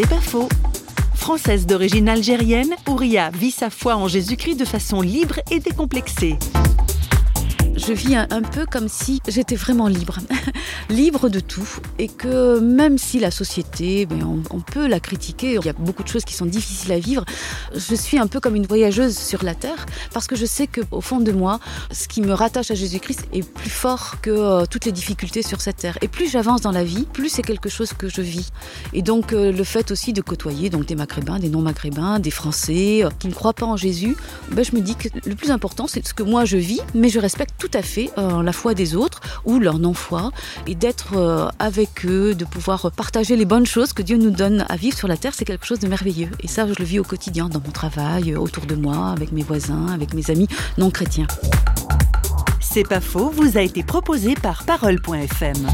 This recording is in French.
C'est pas faux. Française d'origine algérienne, Ouria vit sa foi en Jésus-Christ de façon libre et décomplexée je vis un, peu comme si j'étais vraiment libre, libre de tout, et que même si la société, ben, on, peut la critiquer, il y a beaucoup de choses qui sont difficiles à vivre, je suis un peu comme une voyageuse sur la terre, parce que je sais qu'au fond de moi, ce qui me rattache à Jésus-Christ est plus fort que euh, toutes les difficultés sur cette terre. Et plus j'avance dans la vie, plus c'est quelque chose que je vis. Et donc euh, le fait aussi de côtoyer donc des maghrébins, des non-maghrébins, des Français euh, qui ne croient pas en Jésus, ben, je me dis que le plus important, c'est ce que moi je vis, mais je respecte tout à fait euh, la foi des autres ou leur non-foi et d'être euh, avec eux, de pouvoir partager les bonnes choses que Dieu nous donne à vivre sur la terre, c'est quelque chose de merveilleux. Et ça, je le vis au quotidien, dans mon travail, euh, autour de moi, avec mes voisins, avec mes amis non chrétiens. C'est pas faux, vous a été proposé par parole.fm.